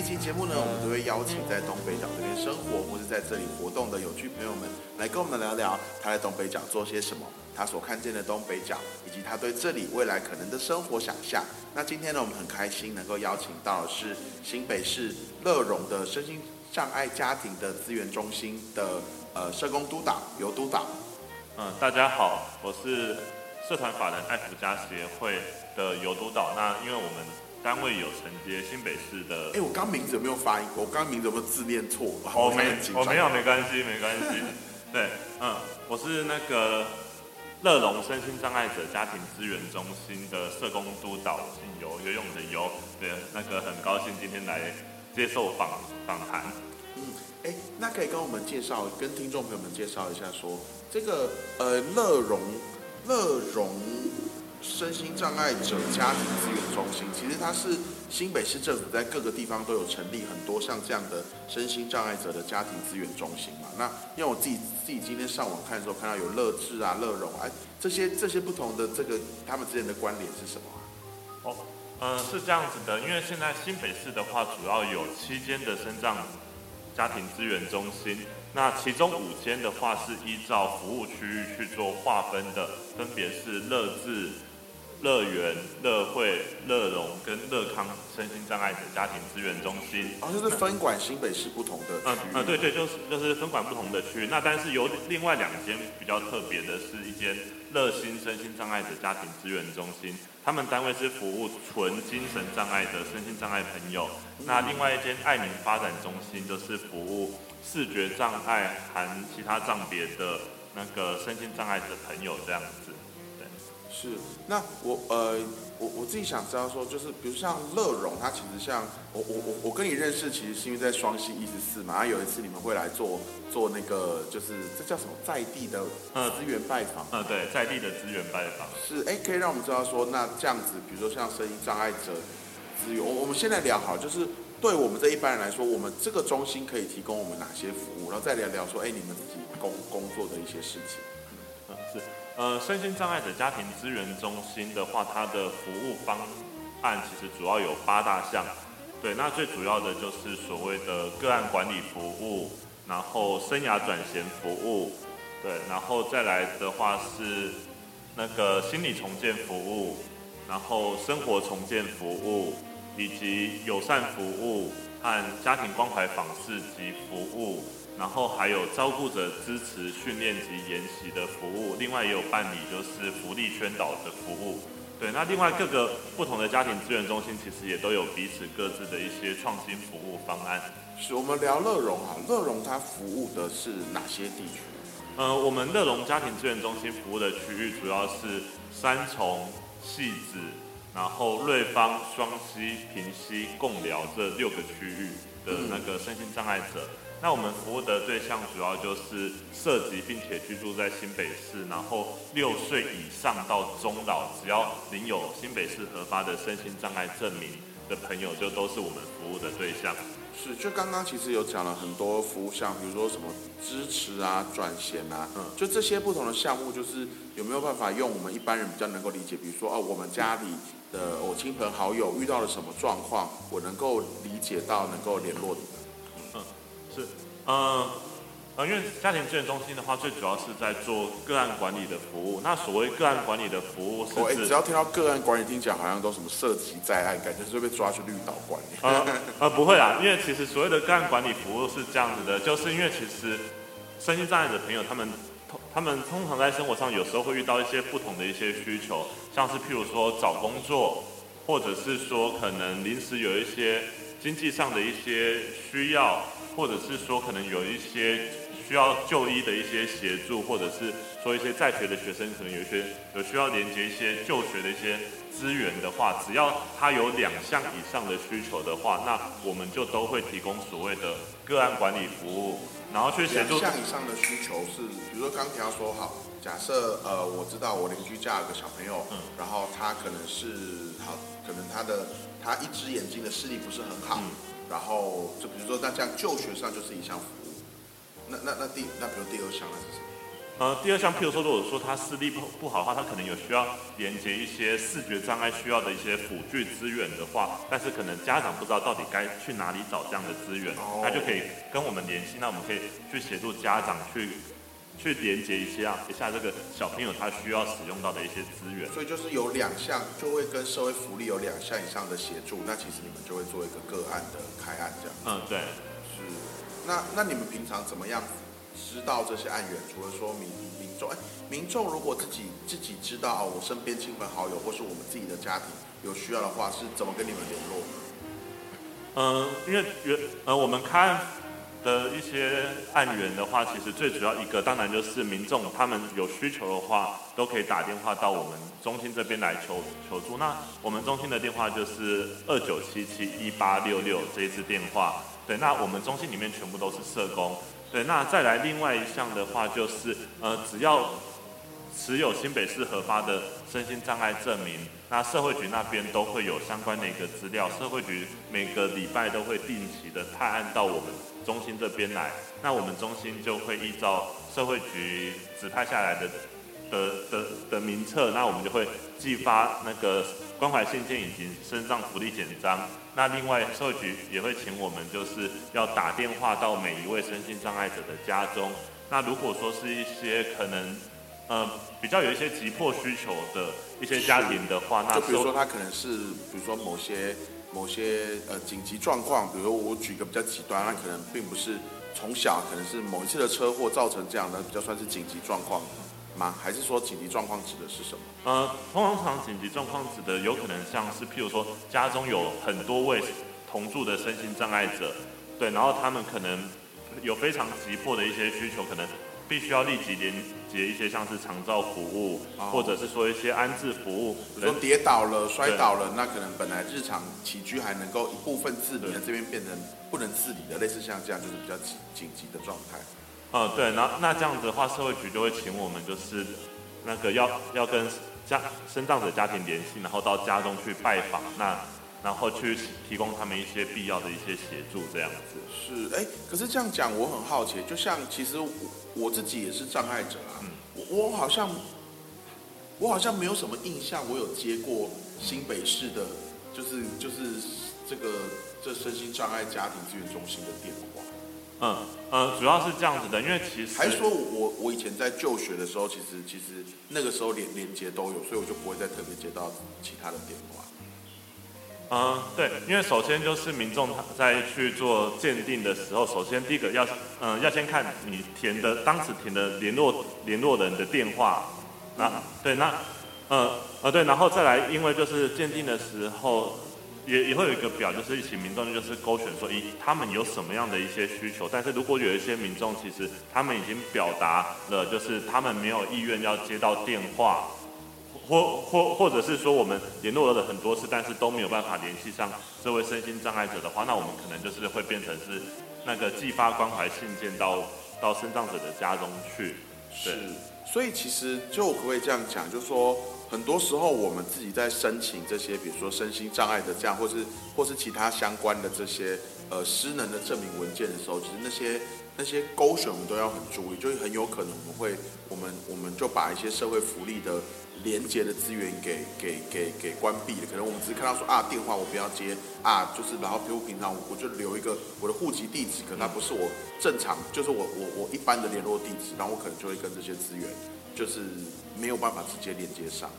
一期节目呢，我们都会邀请在东北角这边生活或是在这里活动的有趣朋友们，来跟我们聊聊他在东北角做些什么，他所看见的东北角，以及他对这里未来可能的生活想象。那今天呢，我们很开心能够邀请到的是新北市乐融的身心障碍家庭的资源中心的呃社工督导尤督导。嗯，大家好，我是社团法人爱福家协会的尤督导。那因为我们单位有承接新北市的，哎，我刚名字有没有发音？我刚名字有没有字念错？我没，我没有，没关系，没关系。对，嗯，我是那个乐融身心障碍者家庭资源中心的社工督导，姓游，游泳的游。对，那个很高兴今天来接受访访谈。嗯，哎，那可以跟我们介绍，跟听众朋友们介绍一下说。这个呃，乐融乐融身心障碍者家庭资源中心，其实它是新北市政府在各个地方都有成立很多像这样的身心障碍者的家庭资源中心嘛。那因为我自己自己今天上网看的时候，看到有乐智啊、乐融，啊，这些这些不同的这个他们之间的关联是什么？哦，嗯，是这样子的，因为现在新北市的话，主要有七间的身障家庭资源中心。那其中五间的话是依照服务区域去做划分的，分别是乐智、乐园、乐会、乐融跟乐康身心障碍者家庭资源中心。哦，就是分管新北市不同的嗯嗯，对对，就是就是分管不同的区域。那但是有另外两间比较特别的是一间乐心身心障碍者家庭资源中心，他们单位是服务纯精神障碍的身心障碍朋友。那另外一间爱民发展中心就是服务。视觉障碍含其他障别的那个身心障碍的朋友这样子，对，是。那我呃，我我自己想知道说，就是比如像乐融，它其实像我我我我跟你认识，其实是因为在双溪一十四嘛，然后有一次你们会来做做那个，就是这叫什么在地的资源拜访，嗯，对，在地的资源拜访。是，哎，可以让我们知道说，那这样子，比如说像声音障碍者资源，我我们现在聊好，就是。对我们这一般人来说，我们这个中心可以提供我们哪些服务？然后再聊聊说，哎，你们自己工工作的一些事情。是，呃，身心障碍者家庭资源中心的话，它的服务方案其实主要有八大项。对，那最主要的就是所谓的个案管理服务，然后生涯转型服务，对，然后再来的话是那个心理重建服务，然后生活重建服务。以及友善服务和家庭关怀访视及服务，然后还有照顾者支持训练及研习的服务，另外也有办理就是福利宣导的服务。对，那另外各个不同的家庭资源中心其实也都有彼此各自的一些创新服务方案。是我们聊乐融啊，乐融它服务的是哪些地区？呃，我们乐融家庭资源中心服务的区域主要是三重、戏子。然后瑞芳、双溪、平溪、共寮这六个区域的那个身心障碍者，那我们服务的对象主要就是涉及并且居住在新北市，然后六岁以上到中老，只要您有新北市核发的身心障碍证明的朋友，就都是我们服务的对象。是，就刚刚其实有讲了很多服务项，比如说什么支持啊、转衔啊，嗯，就这些不同的项目，就是有没有办法用我们一般人比较能够理解？比如说哦，我们家里的我亲朋好友遇到了什么状况，我能够理解到，能够联络你是，嗯。因为家庭资源中心的话，最主要是在做个案管理的服务。那所谓个案管理的服务，是指只要听到个案管理，听起来好像都什么涉及在案，感觉是被抓去绿岛管理。呃 呃，不会啊，因为其实所谓的个案管理服务是这样子的，就是因为其实身心障碍的朋友，他们通他们通常在生活上有时候会遇到一些不同的一些需求，像是譬如说找工作，或者是说可能临时有一些经济上的一些需要，或者是说可能有一些。需要就医的一些协助，或者是说一些在学的学生，可能有一些有需要连接一些就学的一些资源的话，只要他有两项以上的需求的话，那我们就都会提供所谓的个案管理服务，然后去协助。两项以上的需求是，比如说刚提到说好，假设呃我知道我邻居家有个小朋友，嗯，然后他可能是好，可能他的他一只眼睛的视力不是很好，然后就比如说那这样就学上就是一项服务。那那那第那比如第二项那是什么？呃，第二项，譬如说，如果说他视力不不好的话，他可能有需要连接一些视觉障碍需要的一些辅具资源的话，但是可能家长不知道到底该去哪里找这样的资源，哦他就可以跟我们联系，那我们可以去协助家长去去连接一下一下这个小朋友他需要使用到的一些资源。所以就是有两项，就会跟社会福利有两项以上的协助，那其实你们就会做一个个案的开案这样。嗯，对。是，那那你们平常怎么样知道这些案源？除了说民民众，哎，民众如果自己自己知道哦，我身边亲朋好友或是我们自己的家庭有需要的话，是怎么跟你们联络？嗯，因为原呃我们开案的一些案源的话，其实最主要一个当然就是民众他们有需求的话，都可以打电话到我们中心这边来求求助。那我们中心的电话就是二九七七一八六六这一支电话。对，那我们中心里面全部都是社工。对，那再来另外一项的话就是呃只要持有新北市核发的身心障碍证明，那社会局那边都会有相关的一个资料，社会局每个礼拜都会定期的探案到我们中心这边来，那我们中心就会依照社会局指派下来的的的的名册，那我们就会寄发那个关怀信件以及身上福利简章。那另外社会局也会请我们就是要打电话到每一位身心障碍者的家中。那如果说是一些可能呃，比较有一些急迫需求的一些家庭的话，那就比如说他可能是，比如说某些某些呃紧急状况，比如说我举一个比较极端，那可能并不是从小可能是某一次的车祸造成这样的，比较算是紧急状况吗？还是说紧急状况指的是什么？呃，通常紧急状况指的有可能像是譬如说家中有很多位同住的身心障碍者，对，然后他们可能有非常急迫的一些需求，可能必须要立即连接一些像是长照服务，哦或者是说一些安置服务，比如说跌倒了、摔倒了，那可能本来日常起居还能够一部分自理，的这边变成不能自理的，类似像这样就是比较紧紧急的状态。嗯，对，那那这样子的话，社会局就会请我们就是那个要要跟家生障者家庭联系，然后到家中去拜访，那然后去提供他们一些必要的一些协助，这样子。是，哎，可是这样讲我很好奇，就像其实我我自己也是障碍者啊，我我好像我好像没有什么印象，我有接过新北市的，就是就是这个这身心障碍家庭资源中心的电话。嗯呃，主要是这样子的，因为其实还是说我我以前在就学的时候，其实其实那个时候连连接都有，所以我就不会再特别接到其他的电话。嗯，对，因为首先就是民众他在去做鉴定的时候，首先第一个要，嗯、要先看你填的当时填的联络联络人的电话，那对，那，呃呃对，然后再来，因为就是鉴定的时候，也也会有一个表，就是请民众就是勾选说，咦，他们有什么样的一些需求，但是如果有一些民众其实他们已经表达了，就是他们没有意愿要接到电话。或或或者是说我们联络了很多次，但是都没有办法联系上这位身心障碍者的话，那我们可能就是会变成是那个寄发关怀信件到到身障者的家中去。是，所以其实就可以这样讲，就是说，很多时候我们自己在申请这些，比如说身心障碍的这样，或是或是其他相关的这些呃失能的证明文件的时候，其实那些那些勾选我们都要很注意，就是很有可能我们会我们我们就把一些社会福利的连接的资源给给给给关闭了。可能我们只是看到说啊电话我不要接啊，就是然后比如平常我我就留一个我的户籍地址，可它不是我正常，就是我我我一般的联络地址，然后我可能就会跟这些资源就是没有办法直接连接上。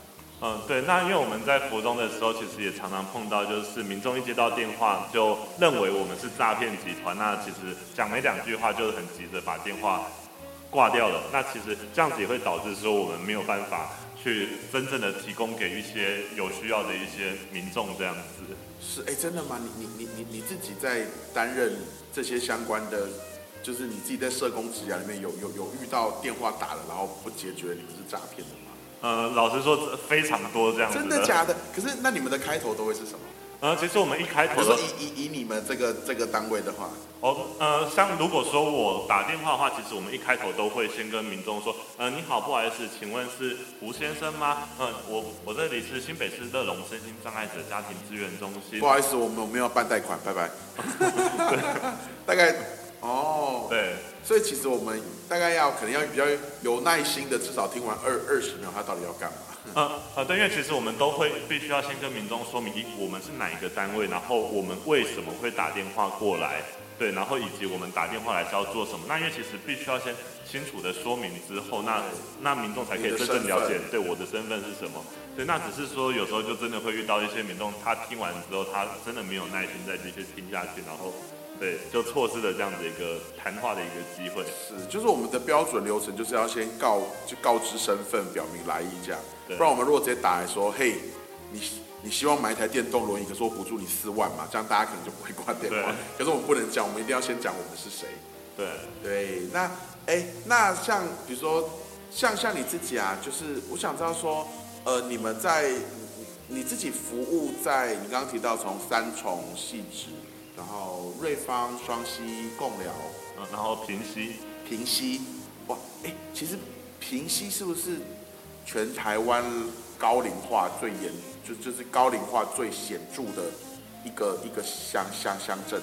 嗯，对，那因为我们在服中的时候，其实也常常碰到，就是民众一接到电话就认为我们是诈骗集团，那其实讲没两句话就是很急着把电话挂掉了。那其实这样子也会导致说我们没有办法去真正的提供给一些有需要的一些民众这样子。是哎，真的吗？你你你你你自己在担任这些相关的，就是你自己在社工职涯里面有有有遇到电话打了然后不解决，你们是诈骗的吗？呃，老实说非常多这样子真的假的？可是那你们的开头都会是什么？呃，其实我们一开头的以以以你们这个这个单位的话，哦，呃，像如果说我打电话的话，其实我们一开头都会先跟民众说，呃，你好，不好意思，请问是吴先生吗？嗯、我我这里是新北市乐龙身心障碍者家庭资源中心不。好意思，我们我们要办贷款，拜拜。大概哦，对，所以其实我们大概要可能要比较有耐心的，至少听完二二十秒，他到底要干嘛？呃呃，对，因为其实我们都会必须要先跟民众说明，我们是哪一个单位，然后我们为什么会打电话过来，对，然后以及我们打电话来是要做什么。那因为其实必须要先清楚的说明之后，那那民众才可以真正了解对我的身份是什么。对，那只是说有时候就真的会遇到一些民众，他听完之后，他真的没有耐心再继续听下去，然后。对，就错失了这样的一个谈话的一个机会。是，就是我们的标准流程，就是要先告就告知身份，表明来意这样。不然我们如果直接打来说，嘿，你你希望买一台电动轮椅，可是我补助你四万嘛，这样大家可能就不会挂电话。可是我们不能讲，我们一定要先讲我们是谁。对对，那哎，那像比如说像像你自己啊，就是我想知道说，呃，你们在你自己服务在你刚刚提到从三重细致。然后瑞芳、双溪、共寮，嗯，然后平溪，平溪，哇，哎，其实平溪是不是全台湾高龄化最严，就就是高龄化最显著的一个一个乡乡乡镇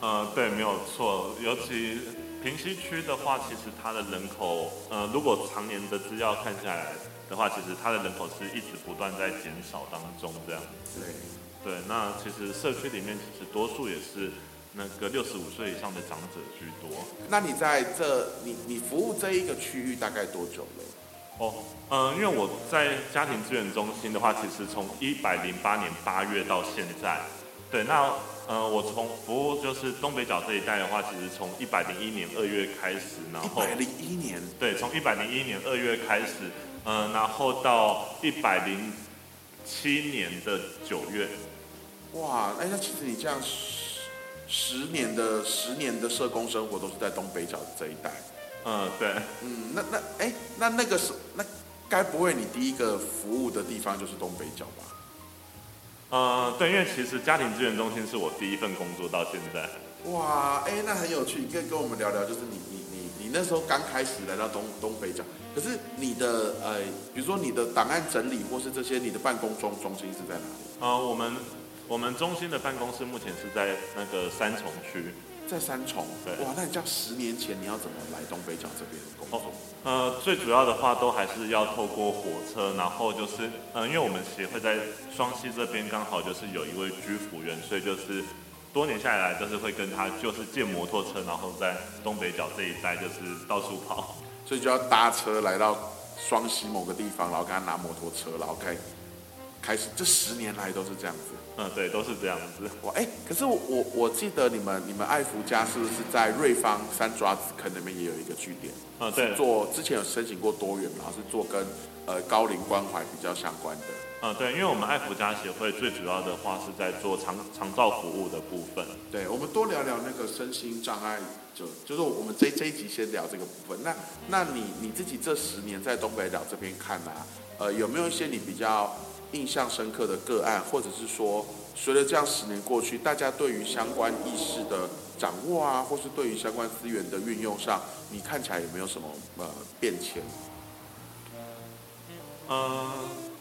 啊？呃，对，没有错。尤其平溪区的话，其实它的人口，呃，如果常年的资料看下来的话，其实它的人口是一直不断在减少当中，这样。对。对，那其实社区里面其实多数也是那个六十五岁以上的长者居多。那你在这，你你服务这一个区域大概多久了？哦，嗯，因为我在家庭资源中心的话，其实从一百零八年八月到现在。对，那呃，我从服务就是东北角这一带的话，其实从一百零一年二月开始，然后一百零一年，对，从一百零一年二月开始，嗯，然后到一百零七年的九月。哇，哎，那其实你这样十十年的十年的社工生活都是在东北角这一带。嗯，对。嗯，那那哎，那那个是那该不会你第一个服务的地方就是东北角吧？呃，对，因为其实家庭资源中心是我第一份工作到现在。哇，哎，那很有趣，你可以跟我们聊聊，就是你你你你那时候刚开始来到东东北角，可是你的呃，比如说你的档案整理或是这些，你的办公中中心是在哪里？啊，我们。我们中心的办公室目前是在那个三重区，在三重。对，哇，那你这样十年前你要怎么来东北角这边工作？呃，最主要的话都还是要透过火车，然后就是，呃，因为我们协会在双溪这边刚好就是有一位居服员，所以就是多年下来就是会跟他就是借摩托车，然后在东北角这一带就是到处跑，所以就要搭车来到双溪某个地方，然后跟他拿摩托车，然后开开始，这十年来都是这样子。嗯，对，都是这样子。我哎，可是我我我记得你们你们爱福家是不是在瑞芳三爪子坑那边也有一个据点？嗯，对。做之前有申请过多元，然后是做跟呃高龄关怀比较相关的。嗯，对，因为我们爱福家协会最主要的话是在做长长照服务的部分。对，我们多聊聊那个身心障碍者，就是我们这这一集先聊这个部分。那那你你自己这十年在东北角这边看啊，呃，有没有一些你比较？印象深刻的个案，或者是说，随着这样十年过去，大家对于相关意识的掌握啊，或是对于相关资源的运用上，你看起来有没有什么呃变迁？呃，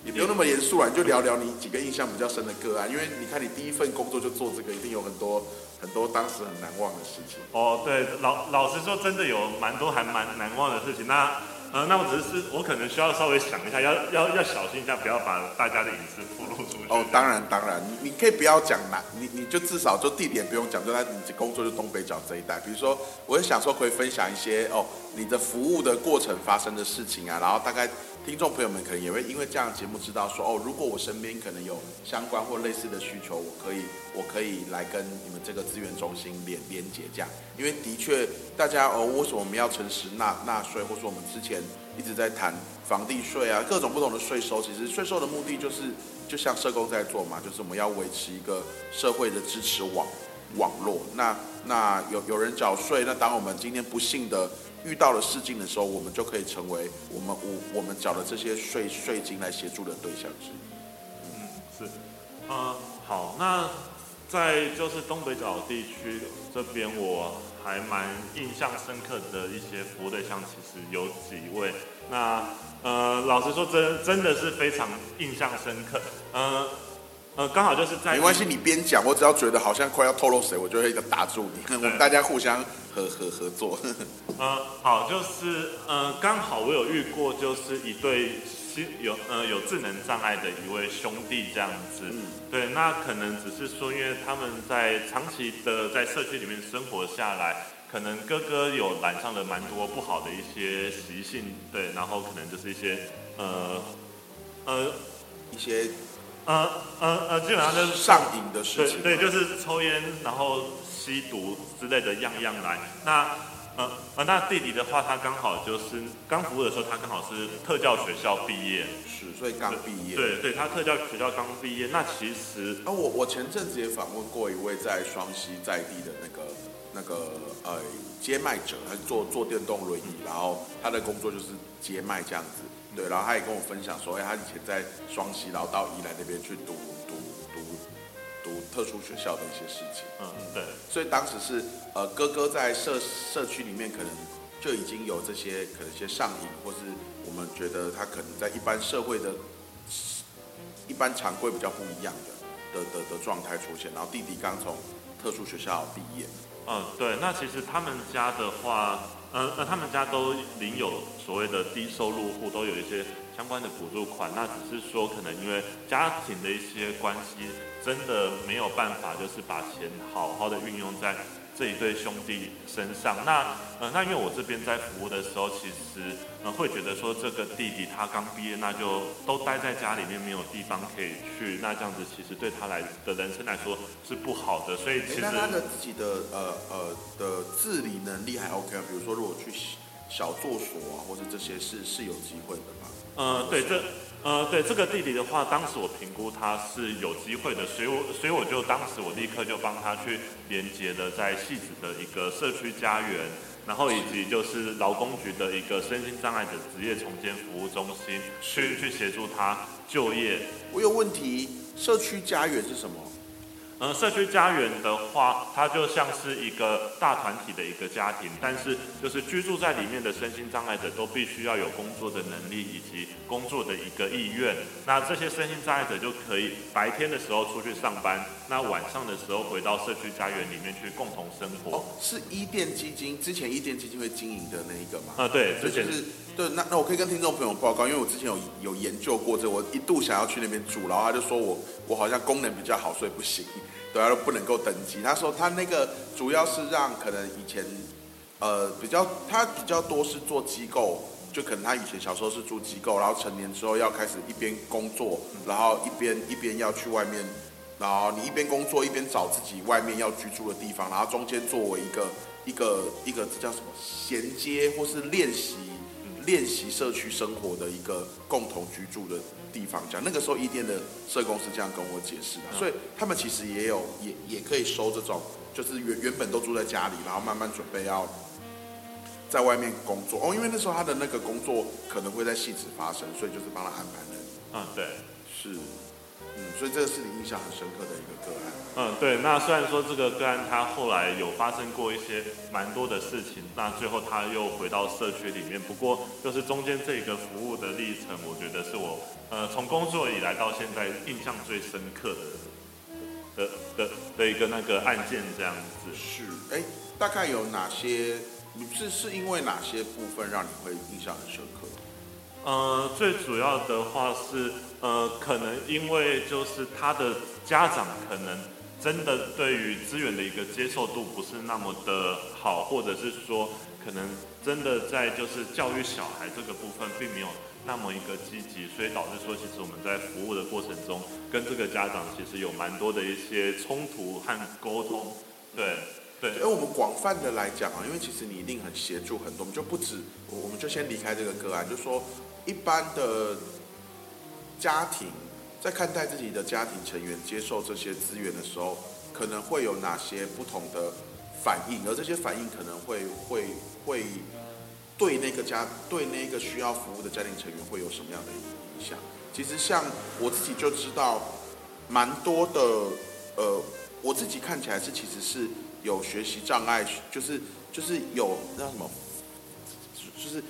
也不用那么严肃啊，你就聊聊你几个印象比较深的个案，因为你看你第一份工作就做这个，一定有很多很多当时很难忘的事情。哦，对，老老实说，真的有蛮多还蛮难忘的事情。那呃，那我只是我可能需要稍微想一下，要要要小心一下，不要把大家的隐私暴露出去。哦，当然当然，你你可以不要讲哪，你你就至少就地点不用讲，就在你工作就东北角这一带。比如说，我也想说可以分享一些哦，你的服务的过程发生的事情啊，然后大概。听众朋友们可能也会因为这样的节目知道说哦，如果我身边可能有相关或类似的需求，我可以我可以来跟你们这个资源中心连连接这样。因为的确，大家哦，为什么我们要诚实纳纳税，或者说我们之前一直在谈房地税啊，各种不同的税收，其实税收的目的就是就像社工在做嘛，就是我们要维持一个社会的支持网网络。那那有有人缴税，那当我们今天不幸的。遇到了事情的时候，我们就可以成为我们我我们缴的这些税税金来协助的对象之一。嗯，是，嗯，好，那在就是东北角地区这边，我还蛮印象深刻的一些服务对象，其实有几位。那呃，老实说，真真的是非常印象深刻。嗯，呃，刚好就是在没关系，你边讲，我只要觉得好像快要透露谁，我就会一个打住你。我们大家互相合合合作。呃，好，就是呃，刚好我有遇过，就是一对心有呃有智能障碍的一位兄弟这样子。嗯。对，那可能只是说，因为他们在长期的在社区里面生活下来，可能哥哥有染上了蛮多不好的一些习性，对，然后可能就是一些呃呃一些。呃呃呃，基本上就是上瘾的事情。对对，就是抽烟，然后吸毒之类的样样来。那呃呃，那弟弟的话，他刚好就是刚服务的时候，他刚好是特教学校毕业，是，所以刚毕业。对对，他特教学校刚毕业。那其实，啊，我我前阵子也访问过一位在双溪在地的那个那个呃接麦者，他坐坐电动轮椅，然后他的工作就是接麦这样子。对，然后他也跟我分享说，哎，他以前在双溪，然后到宜兰那边去读特殊学校的一些事情。嗯，对。所以当时是呃，哥哥在社社区里面可能就已经有这些可能一些上瘾，或是我们觉得他可能在一般社会的一般常规比较不一样的的的的状态出现。然后弟弟刚从特殊学校毕业。嗯，对。那其实他们家的话。呃呃，他们家都领有所谓的低收入户，都有一些相关的补助款。那只是说，可能因为家庭的一些关系，真的没有办法，就是把钱好好的运用在这一对兄弟身上。那呃，那因为我这边在服务的时候，其实呃会觉得说，这个弟弟他刚毕业，那就都待在家里面，没有地方可以去。那这样子其实对他来的人生来说是不好的。所以其实他的自己的呃呃的自理能力还 OK 啊。比如说，如果去小作所啊，或者这些是是有机会的吗？呃，对，这呃对这个弟弟的话，当时我评估他是有机会的，所以我所以我就当时我立刻就帮他去连接了在戏子的一个社区家园。然后以及就是劳工局的一个身心障碍者职业重建服务中心，去去协助他就业。我有问题，社区家园是什么？呃，社区家园的话，它就像是一个大团体的一个家庭，但是就是居住在里面的身心障碍者都必须要有工作的能力以及工作的一个意愿。那这些身心障碍者就可以白天的时候出去上班，那晚上的时候回到社区家园里面去共同生活。哦，是伊甸基金之前伊甸基金会经营的那一个吗？啊，对，之前是对。那那我可以跟听众朋友报告，因为我之前有有研究过这，我一度想要去那边住，然后他就说我我好像功能比较好，所以不行。对他说不能够登记。他说他那个主要是让可能以前，呃，比较他比较多是做机构，就可能他以前小时候是住机构，然后成年之后要开始一边工作，然后一边一边要去外面，然后你一边工作一边找自己外面要居住的地方，然后中间作为一个一个一个这叫什么衔接或是练习。练习社区生活的一个共同居住的地方，讲那个时候一店的社工是这样跟我解释的，所以他们其实也有也也可以收这种，就是原原本都住在家里，然后慢慢准备要在外面工作哦，因为那时候他的那个工作可能会在细致发生，所以就是帮他安排的。嗯，对，是。嗯，所以这个是你印象很深刻的一个个案。嗯，对。那虽然说这个个案他后来有发生过一些蛮多的事情，那最后他又回到社区里面。不过就是中间这个服务的历程，我觉得是我呃从工作以来到现在印象最深刻的的的的一个那个案件这样子。是，哎，大概有哪些？你是是因为哪些部分让你会印象很深刻？呃，最主要的话是，呃，可能因为就是他的家长可能真的对于资源的一个接受度不是那么的好，或者是说可能真的在就是教育小孩这个部分并没有那么一个积极，所以导致说其实我们在服务的过程中跟这个家长其实有蛮多的一些冲突和沟通，对。对，而我们广泛的来讲啊，因为其实你一定很协助很多，我们就不止，我们就先离开这个个案，就说一般的家庭在看待自己的家庭成员接受这些资源的时候，可能会有哪些不同的反应，而这些反应可能会会会对那个家对那个需要服务的家庭成员会有什么样的影响？其实像我自己就知道，蛮多的，呃，我自己看起来是其实是。有学习障碍，就是就是有那什么，就是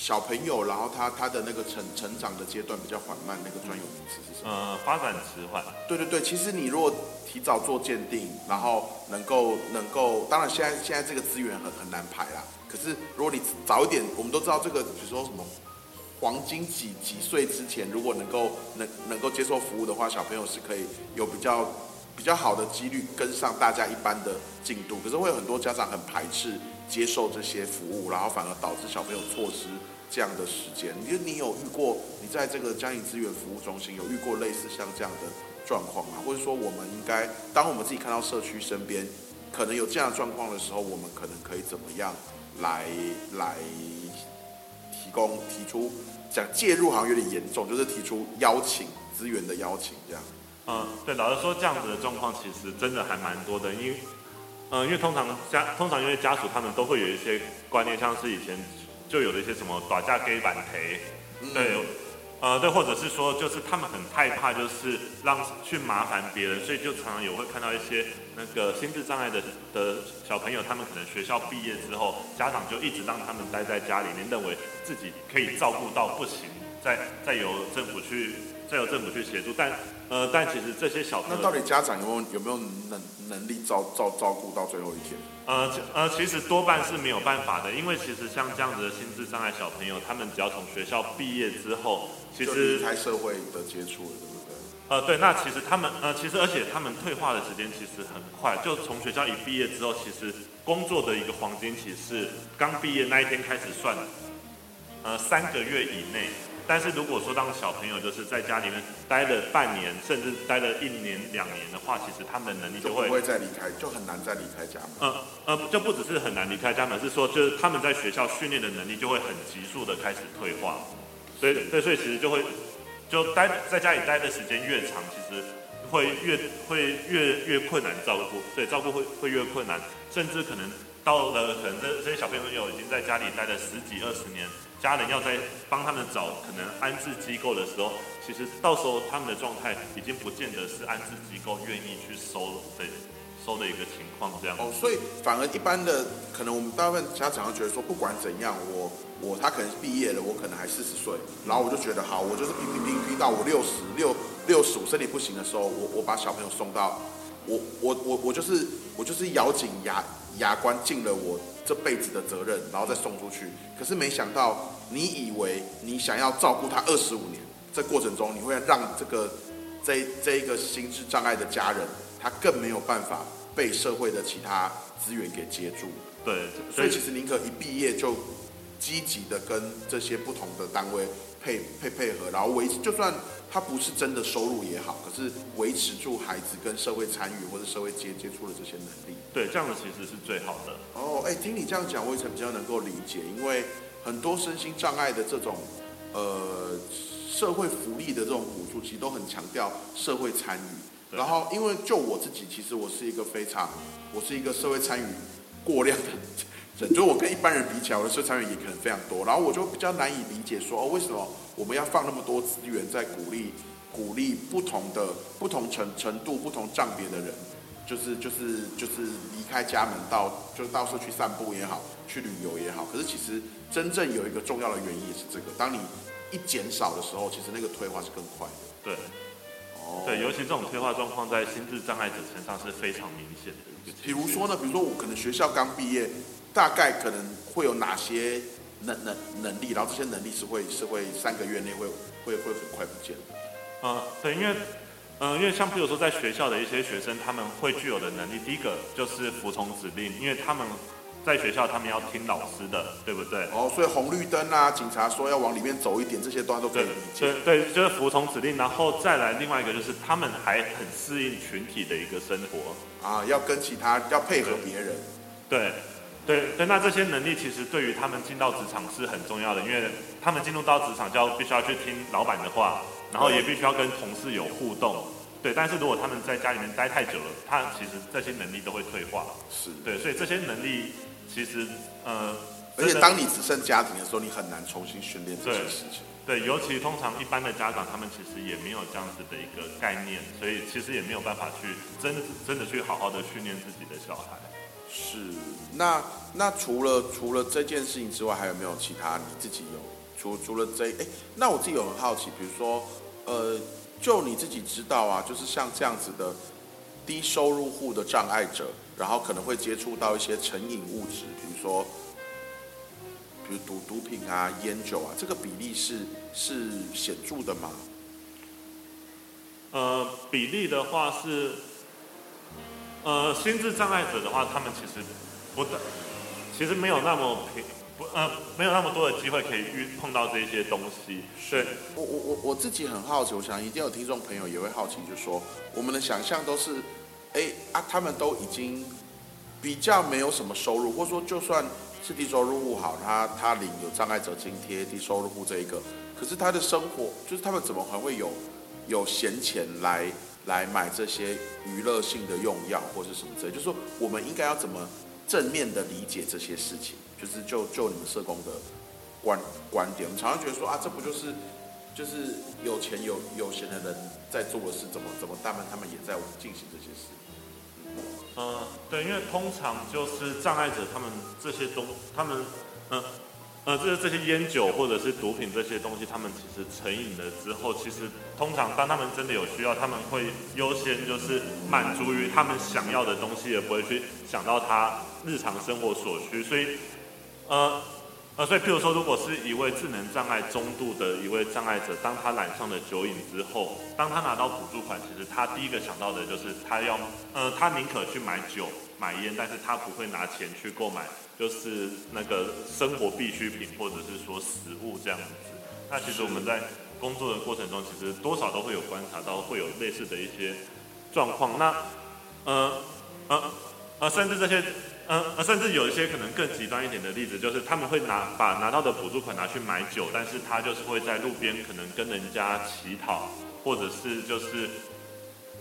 小朋友，然后他他的那个成成长的阶段比较缓慢，那个专有名词是什么？呃，发展迟缓。对对对，其实你如果提早做鉴定，然后能够能够，当然现在现在这个资源很很难排啦。可是如果你早一点，我们都知道这个，比如说什么黄金几几岁之前，如果能够能能够接受服务的话，小朋友是可以有比较比较好的几率跟上大家一般的进度。可是会有很多家长很排斥接受这些服务，然后反而导致小朋友错失这样的时间。你你有遇过？你在这个家庭资源服务中心有遇过类似像这样的状况吗？或者说，我们应该当我们自己看到社区身边可能有这样的状况的时候，我们可能可以怎么样？来来提供提出讲介入好像有点严重，就是提出邀请资源的邀请这样。嗯，对，老实说这样子的状况其实真的还蛮多的，因为嗯，因为通常家通常因为家属他们都会有一些观念，像是以前就有的一些什么打架给板赔，对。呃，对，或者是说，就是他们很害怕，就是让去麻烦别人，所以就常常有会看到一些那个心智障碍的的小朋友，他们可能学校毕业之后，家长就一直让他们待在家里面，认为自己可以照顾到不行，再再由政府去再由政府去协助，但呃，但其实这些小朋友，那到底家长有没有有没有能能力照照照顾到最后一天？呃，呃，其实多半是没有办法的，因为其实像这样子的心智障碍小朋友，他们只要从学校毕业之后，其实离开社会的接触了，对不对？呃，对，那其实他们，呃，其实而且他们退化的时间其实很快，就从学校一毕业之后，其实工作的一个黄金期是刚毕业那一天开始算，呃，三个月以内。但是如果说当小朋友就是在家里面待了半年，甚至待了一年两年的话，其实他们的能力就会不会再离开，就很难再离开家门。呃呃，就不只是很难离开家门，是说就是他们在学校训练的能力就会很急速的开始退化。所以对，所以其实就会就待在家里待的时间越长，其实会越会越越困难照顾，对，照顾会会越困难，甚至可能到了可能这这些小朋友已经在家里待了十几二十年。家人要在帮他们找可能安置机构的时候，其实到时候他们的状态已经不见得是安置机构愿意去收的收的一个情况这样。哦，所以反而一般的可能我们大部分家长会觉得说，不管怎样，我我他可能毕业了，我可能还四十岁，然后我就觉得好，我就是拼拼拼拼到我六十六六十五身体不行的时候，我我把小朋友送到我我我我就是我就是咬紧牙牙关尽了我。这辈子的责任，然后再送出去。可是没想到，你以为你想要照顾他二十五年，这过程中你会让这个这这一个心智障碍的家人，他更没有办法被社会的其他资源给接住。对，所以其实宁可一毕业就积极的跟这些不同的单位配配配合，然后维就算。他不是真的收入也好，可是维持住孩子跟社会参与或者社会接接触的这些能力，对，这样的其实是最好的。哦，哎，听你这样讲，我也比较能够理解，因为很多身心障碍的这种呃社会福利的这种补助，其实都很强调社会参与。然后，因为就我自己，其实我是一个非常，我是一个社会参与过量的。就我跟一般人比起来，我的社会参与也可能非常多，然后我就比较难以理解说，哦，为什么我们要放那么多资源在鼓励鼓励不同的不同程程度、不同障别的人，就是就是就是离开家门到就是到处去散步也好，去旅游也好。可是其实真正有一个重要的原因也是这个，当你一减少的时候，其实那个退化是更快的。对，哦，对，尤其这种退化状况在心智障碍者身上是非常明显的。比如说呢，比如说我可能学校刚毕业。大概可能会有哪些能能能力，然后这些能力是会是会三个月内会会会很快不见的。嗯，对，因为嗯，因为像比如说在学校的一些学生，他们会具有的能力，第一个就是服从指令，因为他们在学校他们要听老师的，对不对？哦，所以红绿灯啊，警察说要往里面走一点，这些东西都可以理解。对对，就是服从指令，然后再来另外一个就是他们还很适应群体的一个生活啊，要跟其他要配合别人。对。对对，那这些能力其实对于他们进到职场是很重要的，因为他们进入到职场就要必须要去听老板的话，然后也必须要跟同事有互动。对，但是如果他们在家里面待太久了，他其实这些能力都会退化。是对，所以这些能力其实呃，而且当你只剩家庭的时候，你很难重新训练这些事情。对，尤其通常一般的家长，他们其实也没有这样子的一个概念，所以其实也没有办法去真真的去好好的训练自己的小孩。是，那那除了除了这件事情之外，还有没有其他你自己有？除除了这，哎，那我自己有很好奇，比如说，呃，就你自己知道啊，就是像这样子的低收入户的障碍者，然后可能会接触到一些成瘾物质，比如说，比如毒毒品啊、烟酒啊，这个比例是是显著的吗？呃，比例的话是，呃，心智障碍者的话，他们其实不的，其实没有那么平，不呃，没有那么多的机会可以遇碰到这些东西。是，我我我我自己很好奇，我想一定有听众朋友也会好奇，就说，我们的想象都是，哎啊，他们都已经比较没有什么收入，或者说就算是低收入户好，他他领有障碍者津贴，低收入户这一个，可是他的生活，就是他们怎么还会有？有闲钱来来买这些娱乐性的用药或者什么之类，就是说我们应该要怎么正面的理解这些事情？就是就就你们社工的观观点，我们常常觉得说啊，这不就是就是有钱有有闲的人在做的事，怎么怎么他们他们也在进行这些事？嗯，对，因为通常就是障碍者他们这些东他们嗯。呃这这些烟酒或者是毒品这些东西，他们其实成瘾了之后，其实通常当他们真的有需要，他们会优先就是满足于他们想要的东西，也不会去想到他日常生活所需。所以，呃呃，所以譬如说，如果是一位智能障碍中度的一位障碍者，当他染上了酒瘾之后，当他拿到补助款，其实他第一个想到的就是他要，呃，他宁可去买酒买烟，但是他不会拿钱去购买。就是那个生活必需品，或者是说食物这样子。那其实我们在工作的过程中，其实多少都会有观察到，会有类似的一些状况。那呃呃呃，甚至这些呃甚至有一些可能更极端一点的例子，就是他们会拿把拿到的补助款拿去买酒，但是他就是会在路边可能跟人家乞讨，或者是就是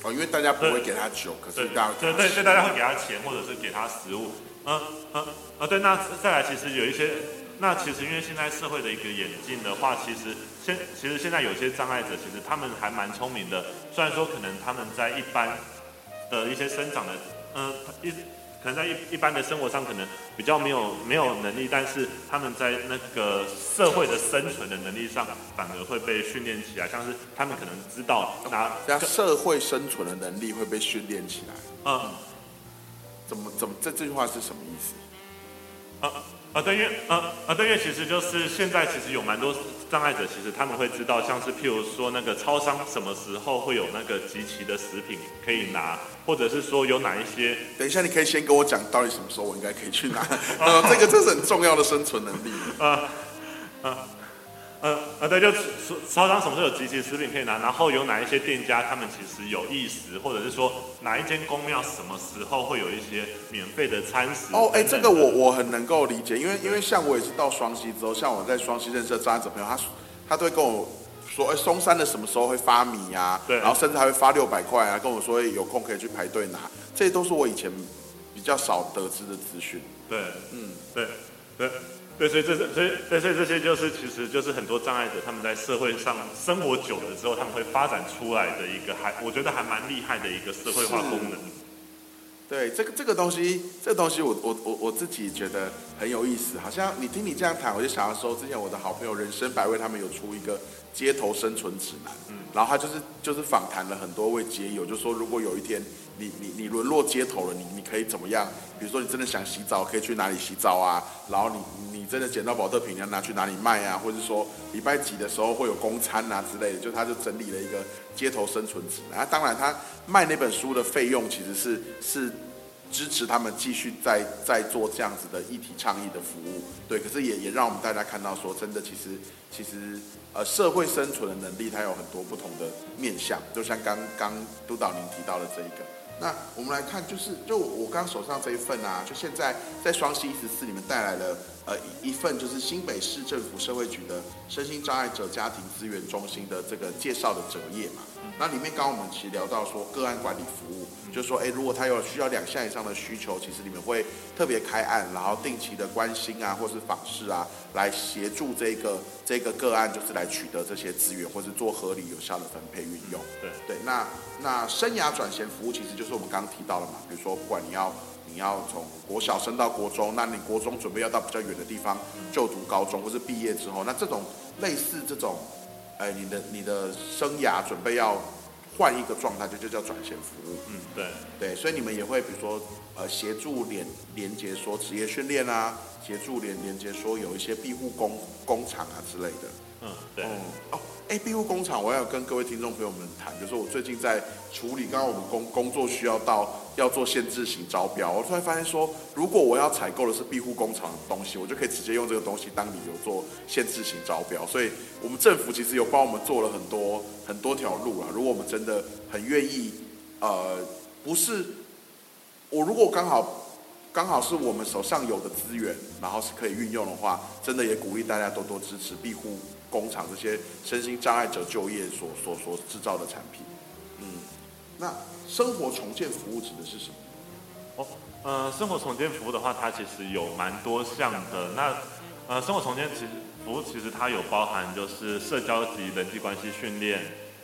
哦，因为大家不会给他酒，可是大家对对对，大家会给他钱，或者是给他食物。嗯嗯啊对，那再来其实有一些，那其实因为现在社会的一个演进的话，其实现其实现在有些障碍者，其实他们还蛮聪明的。虽然说可能他们在一般的一些生长的，嗯一可能在一一般的生活上可能比较没有没有能力，但是他们在那个社会的生存的能力上，反而会被训练起来。像是他们可能知道拿社会生存的能力会被训练起来。嗯。怎么怎么这这句话是什么意思？啊啊对，因为啊啊对，因为其实就是现在其实有蛮多障碍者，其实他们会知道，像是譬如说那个超商什么时候会有那个集齐的食品可以拿，或者是说有哪一些。等一下，你可以先跟我讲到底什么时候我应该可以去拿。呃，这个这是很重要的生存能力。啊 啊。呃呃，对，就超商什么时候有集齐食品可以拿，然后有哪一些店家他们其实有意识，或者是说哪一间公庙什么时候会有一些免费的餐食？哦，哎，这个我我很能够理解，因为因为像我也是到双溪之后，像我在双溪认识的障碍者朋友，他他都会跟我说，哎，松山的什么时候会发米呀？对，然后甚至还会发六百块啊，跟我说有空可以去排队拿，这些都是我以前比较少得知的资讯。对，嗯，对，对。对，所以这是，所以，对，所以这些就是，其实就是很多障碍者他们在社会上生活久了之后，他们会发展出来的一个，还我觉得还蛮厉害的一个社会化功能。对，这个这个东西，这个东西，我我我我自己觉得很有意思。好像你听你这样谈，我就想要说，之前我的好朋友人生百味，他们有出一个街头生存指南，嗯，然后他就是就是访谈了很多位街友，就说如果有一天你你你沦落街头了，你你可以怎么样？比如说你真的想洗澡，可以去哪里洗澡啊？然后你你。真的捡到保特瓶，你要拿去哪里卖啊？或者说礼拜几的时候会有公餐啊之类的，就他就整理了一个街头生存指南。当然，他卖那本书的费用其实是是支持他们继续在在做这样子的议题倡议的服务。对，可是也也让我们大家看到说，真的其实其实呃社会生存的能力，它有很多不同的面向。就像刚刚督导您提到的这一个。那我们来看，就是就我刚手上这一份啊，就现在在双溪一十四里面带来了呃一份，就是新北市政府社会局的身心障碍者家庭资源中心的这个介绍的折页嘛。那里面刚刚我们其实聊到说个案管理服务，就是说，哎，如果他有需要两项以上的需求，其实你们会特别开案，然后定期的关心啊，或是访视啊，来协助这个这个个案，就是来取得这些资源，或是做合理有效的分配运用。对对，那那生涯转衔服务其实就是我们刚刚提到了嘛，比如说不管你要你要从国小升到国中，那你国中准备要到比较远的地方就读高中，或是毕业之后，那这种类似这种。哎，你的你的生涯准备要换一个状态，就就叫转型服务。嗯，对对，所以你们也会比如说呃协助连连接说职业训练啊，协助连连接说有一些庇护工工厂啊之类的。嗯，对。哦。哎，庇护工厂，我要跟各位听众朋友们谈，就是我最近在处理，刚刚我们工工作需要到要做限制型招标，我突然发现说，如果我要采购的是庇护工厂的东西，我就可以直接用这个东西当理由做限制型招标。所以，我们政府其实有帮我们做了很多很多条路啊。如果我们真的很愿意，呃，不是我如果刚好刚好是我们手上有的资源，然后是可以运用的话，真的也鼓励大家多多支持庇护。工厂这些身心障碍者就业所所所制造的产品，那生活重建服务指的是什么？哦，呃，生活重建服务的话，它其实有蛮多项的。那呃，生活重建其实服务其实它有包含就是社交及人际关系训练，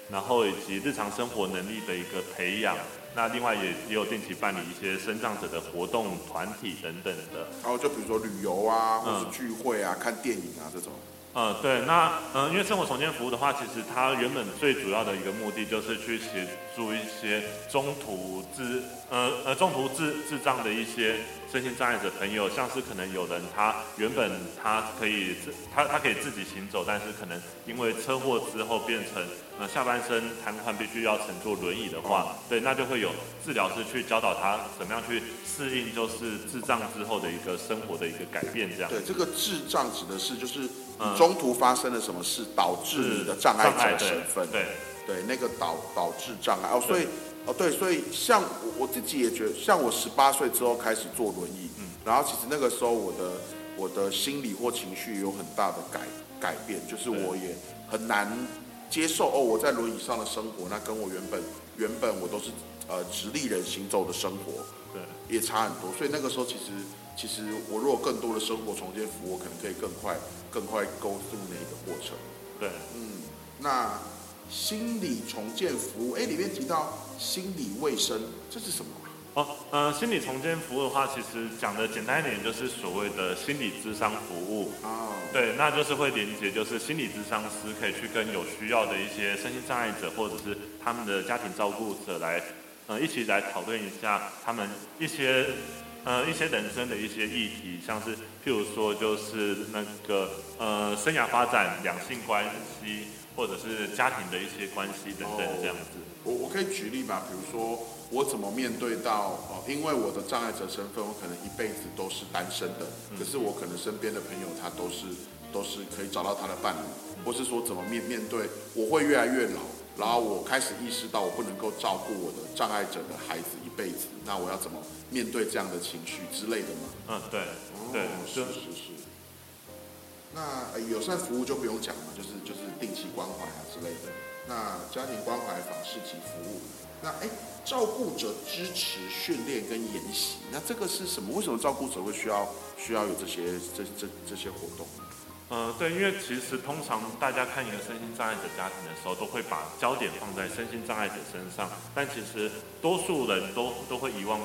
然后以及日常生活能力的一个培养。那另外也也有定期办理一些生长者的活动团体等等的。然后就比如说旅游啊，或是聚会啊，看电影啊这种。呃，对，那嗯，因为生活重建服务的话，其实它原本最主要的一个目的就是去协助一些中途智呃呃中途智智障的一些身心障碍者朋友，像是可能有人他原本他可以自他他可以自己行走，但是可能因为车祸之后变成呃下半身瘫痪，必须要乘坐轮椅的话，对，那就会有治疗师去教导他怎么样去适应就是智障之后的一个生活的一个改变，这样。对，这个智障指的是就是。中途发生了什么事导致你的障碍者身份？对对，那个导导致障碍哦，所以哦对，所以像我我自己也觉得，像我十八岁之后开始坐轮椅，嗯，然后其实那个时候我的我的心理或情绪有很大的改改变，就是我也很难接受哦，我在轮椅上的生活，那跟我原本原本我都是呃直立人行走的生活，对，也差很多，所以那个时候其实。其实我如果更多的生活重建服务，我可能可以更快、更快沟通那一个过程。对，嗯，那心理重建服务，哎，里面提到心理卫生，这是什么？哦，呃，心理重建服务的话，其实讲的简单一点，就是所谓的心理咨商服务。哦，对，那就是会连接，就是心理咨商师可以去跟有需要的一些身心障碍者，或者是他们的家庭照顾者来，呃，一起来讨论一下他们一些。呃，一些人生的一些议题，像是譬如说，就是那个呃，生涯发展、两性关系，或者是家庭的一些关系等等这样子。我我可以举例吧，比如说我怎么面对到哦，因为我的障碍者身份，我可能一辈子都是单身的，可是我可能身边的朋友他都是都是可以找到他的伴侣，或是说怎么面面对我会越来越老，然后我开始意识到我不能够照顾我的障碍者的孩子一辈子，那我要怎么？面对这样的情绪之类的吗？嗯，对，对，是是是。那友善服务就不用讲了，就是就是定期关怀啊之类的。那家庭关怀、访视及服务，那哎，照顾者支持训练跟研习，那这个是什么？为什么照顾者会需要需要有这些这这这些活动？嗯，对，因为其实通常大家看一个身心障碍者家庭的时候，都会把焦点放在身心障碍者身上，但其实多数人都都会遗忘。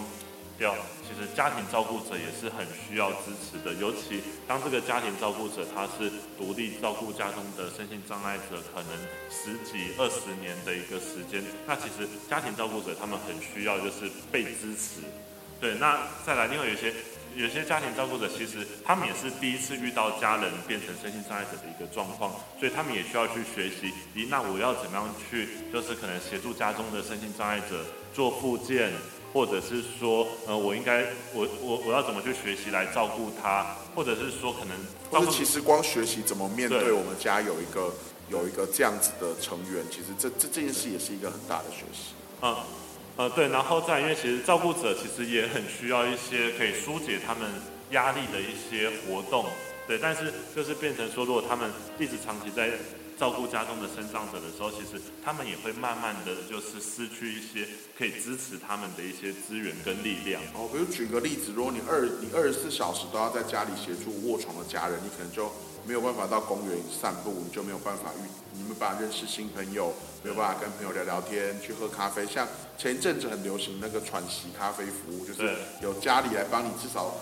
掉，其实家庭照顾者也是很需要支持的，尤其当这个家庭照顾者他是独立照顾家中的身心障碍者，可能十几二十年的一个时间，那其实家庭照顾者他们很需要就是被支持。对，那再来，另外有些有些家庭照顾者其实他们也是第一次遇到家人变成身心障碍者的一个状况，所以他们也需要去学习，咦，那我要怎么样去，就是可能协助家中的身心障碍者做复健。或者是说，呃，我应该，我我我要怎么去学习来照顾他？或者是说，可能，或者其实光学习怎么面对我们家有一个有一个这样子的成员，其实这这这件事也是一个很大的学习。嗯，呃，对，然后再因为其实照顾者其实也很需要一些可以疏解他们压力的一些活动，对，但是就是变成说，如果他们一直长期在照顾家中的身障者的时候，其实他们也会慢慢的就是失去一些可以支持他们的一些资源跟力量。哦，比如举个例子，如果你二你二十四小时都要在家里协助卧床的家人，你可能就没有办法到公园散步，你就没有办法遇，你没有办法认识新朋友，没有办法跟朋友聊聊天，去喝咖啡。像前一阵子很流行那个喘息咖啡服务，就是有家里来帮你至少。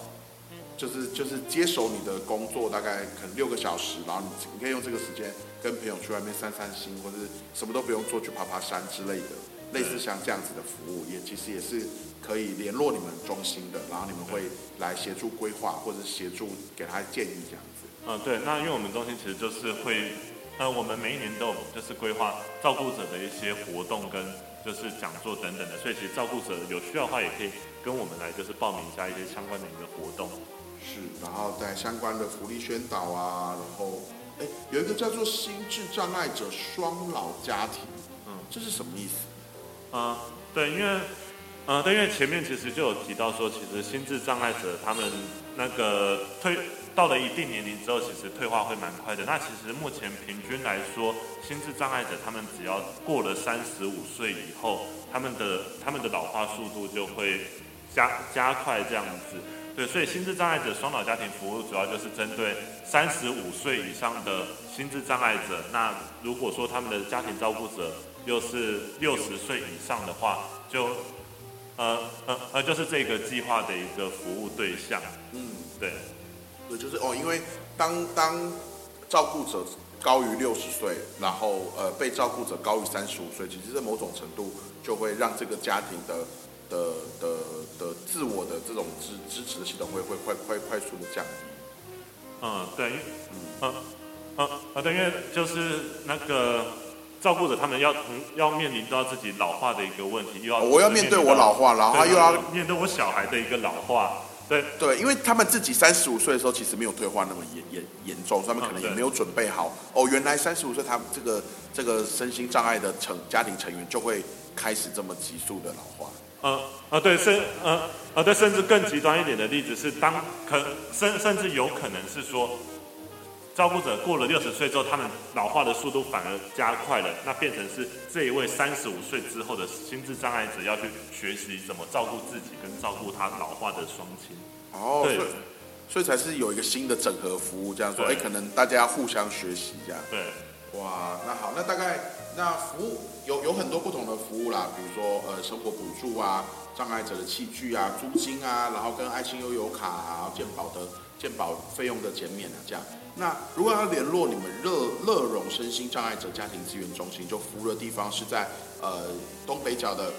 就是就是接手你的工作，大概可能六个小时，然后你你可以用这个时间跟朋友去外面散散心，或者是什么都不用做，去爬爬山之类的，类似像这样子的服务，也其实也是可以联络你们中心的，然后你们会来协助规划或者协助给他建议这样子。嗯，对，那因为我们中心其实就是会，呃，我们每一年都有就是规划照顾者的一些活动跟就是讲座等等的，所以其实照顾者有需要的话，也可以跟我们来就是报名一下一些相关的一个活动。是，然后在相关的福利宣导啊，然后哎有一个叫做心智障碍者双老家庭，嗯，这是什么意思？呃，对，因为，呃，对，因为前面其实就有提到说，其实心智障碍者他们那个退到了一定年龄之后，其实退化会蛮快的。那其实目前平均来说，心智障碍者他们只要过了三十五岁以后，他们的他们的老化速度就会加加快这样子。对，所以心智障碍者双老家庭服务主要就是针对三十五岁以上的心智障碍者。那如果说他们的家庭照顾者又是六十岁以上的话，就呃呃呃，就是这个计划的一个服务对象。嗯，对，对，就是哦，因为当当照顾者高于六十岁，然后呃被照顾者高于三十五岁，其实在某种程度就会让这个家庭的的的的自我的这种支支持的系统会会快快快速的降低。嗯，对，因为嗯嗯啊对，因为就是那个照顾者他们要嗯要面临到自己老化的一个问题，又要哦我要面对我老化，然后他又要面对我小孩的一个老化，对，对，因为他们自己三十五岁的时候，其实没有退化那么严严严重，所以他们可能也没有准备好。哦，原来三十五岁，他们这个这个身心障碍的成家庭成员就会开始这么急速的老化。呃呃，对，甚呃呃对，甚至更极端一点的例子是当，可甚甚至有可能是说，照顾者过了六十岁之后，他们老化的速度反而加快了，那变成是这一位三十五岁之后的心智障碍者要去学习怎么照顾自己跟照顾他老化的双亲。哦，对所以才是有一个新的整合服务，这样说，哎，对可能大家互相学习这样。对，哇，那好，那大概那服务有有很多不同的服务啦，比如说呃生活补助啊，障碍者的器具啊，租金啊，然后跟爱心悠游卡啊，健保的健保费用的减免啊，这样。那如果要联络你们乐乐融身心障碍者家庭资源中心，就服务的地方是在呃东北角的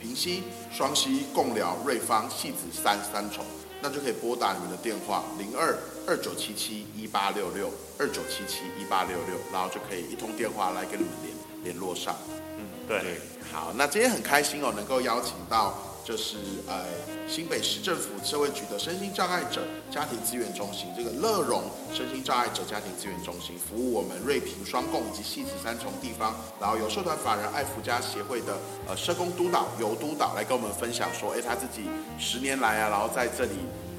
平溪、双溪、贡寮、瑞芳、戏子三三重，那就可以拨打你们的电话零二二九七七一八六六二九七七一八六六，然后就可以一通电话来跟你们联联络上。嗯，对，对，好，那今天很开心哦，能够邀请到就是呃新北市政府社会局的身心障碍者家庭资源中心，这个乐融身心障碍者家庭资源中心，服务我们瑞平双贡以及戏子三重地方，然后有社团法人爱福家协会的呃社工督导尤督导来跟我们分享说，哎，他自己十年来啊，然后在这里。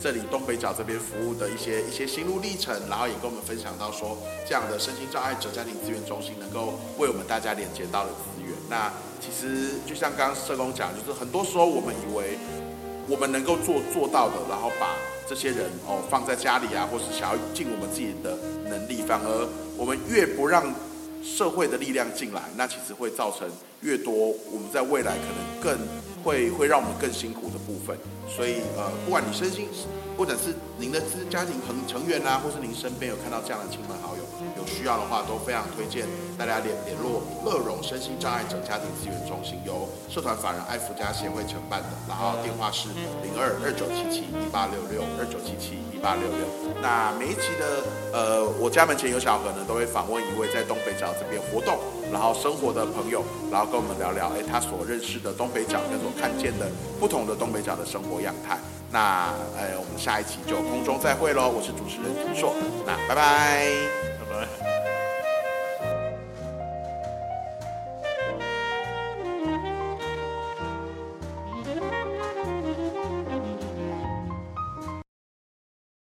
这里东北角这边服务的一些一些心路历程，然后也跟我们分享到说，这样的身心障碍者家庭资源中心能够为我们大家连接到的资源。那其实就像刚刚社工讲，就是很多时候我们以为我们能够做做到的，然后把这些人哦放在家里啊，或是想要尽我们自己的能力，反而我们越不让社会的力量进来，那其实会造成越多我们在未来可能更会会让我们更辛苦的部分。所以呃，不管你身心或者是您的家庭成成员啊，或是您身边有看到这样的亲朋好友有需要的话，都非常推荐大家联联络乐融身心障碍者家庭资源中心，由社团法人爱福家协会承办的，然后电话是零二二九七七一八六六二九七七一八六六。那每一期的呃，我家门前有小河呢，都会访问一位在东北角这边活动然后生活的朋友，然后跟我们聊聊，哎，他所认识的东北角跟所看见的不同的东北角的生活样态。那哎，我们下一期就空中再会喽，我是主持人田硕，那拜拜。拜拜。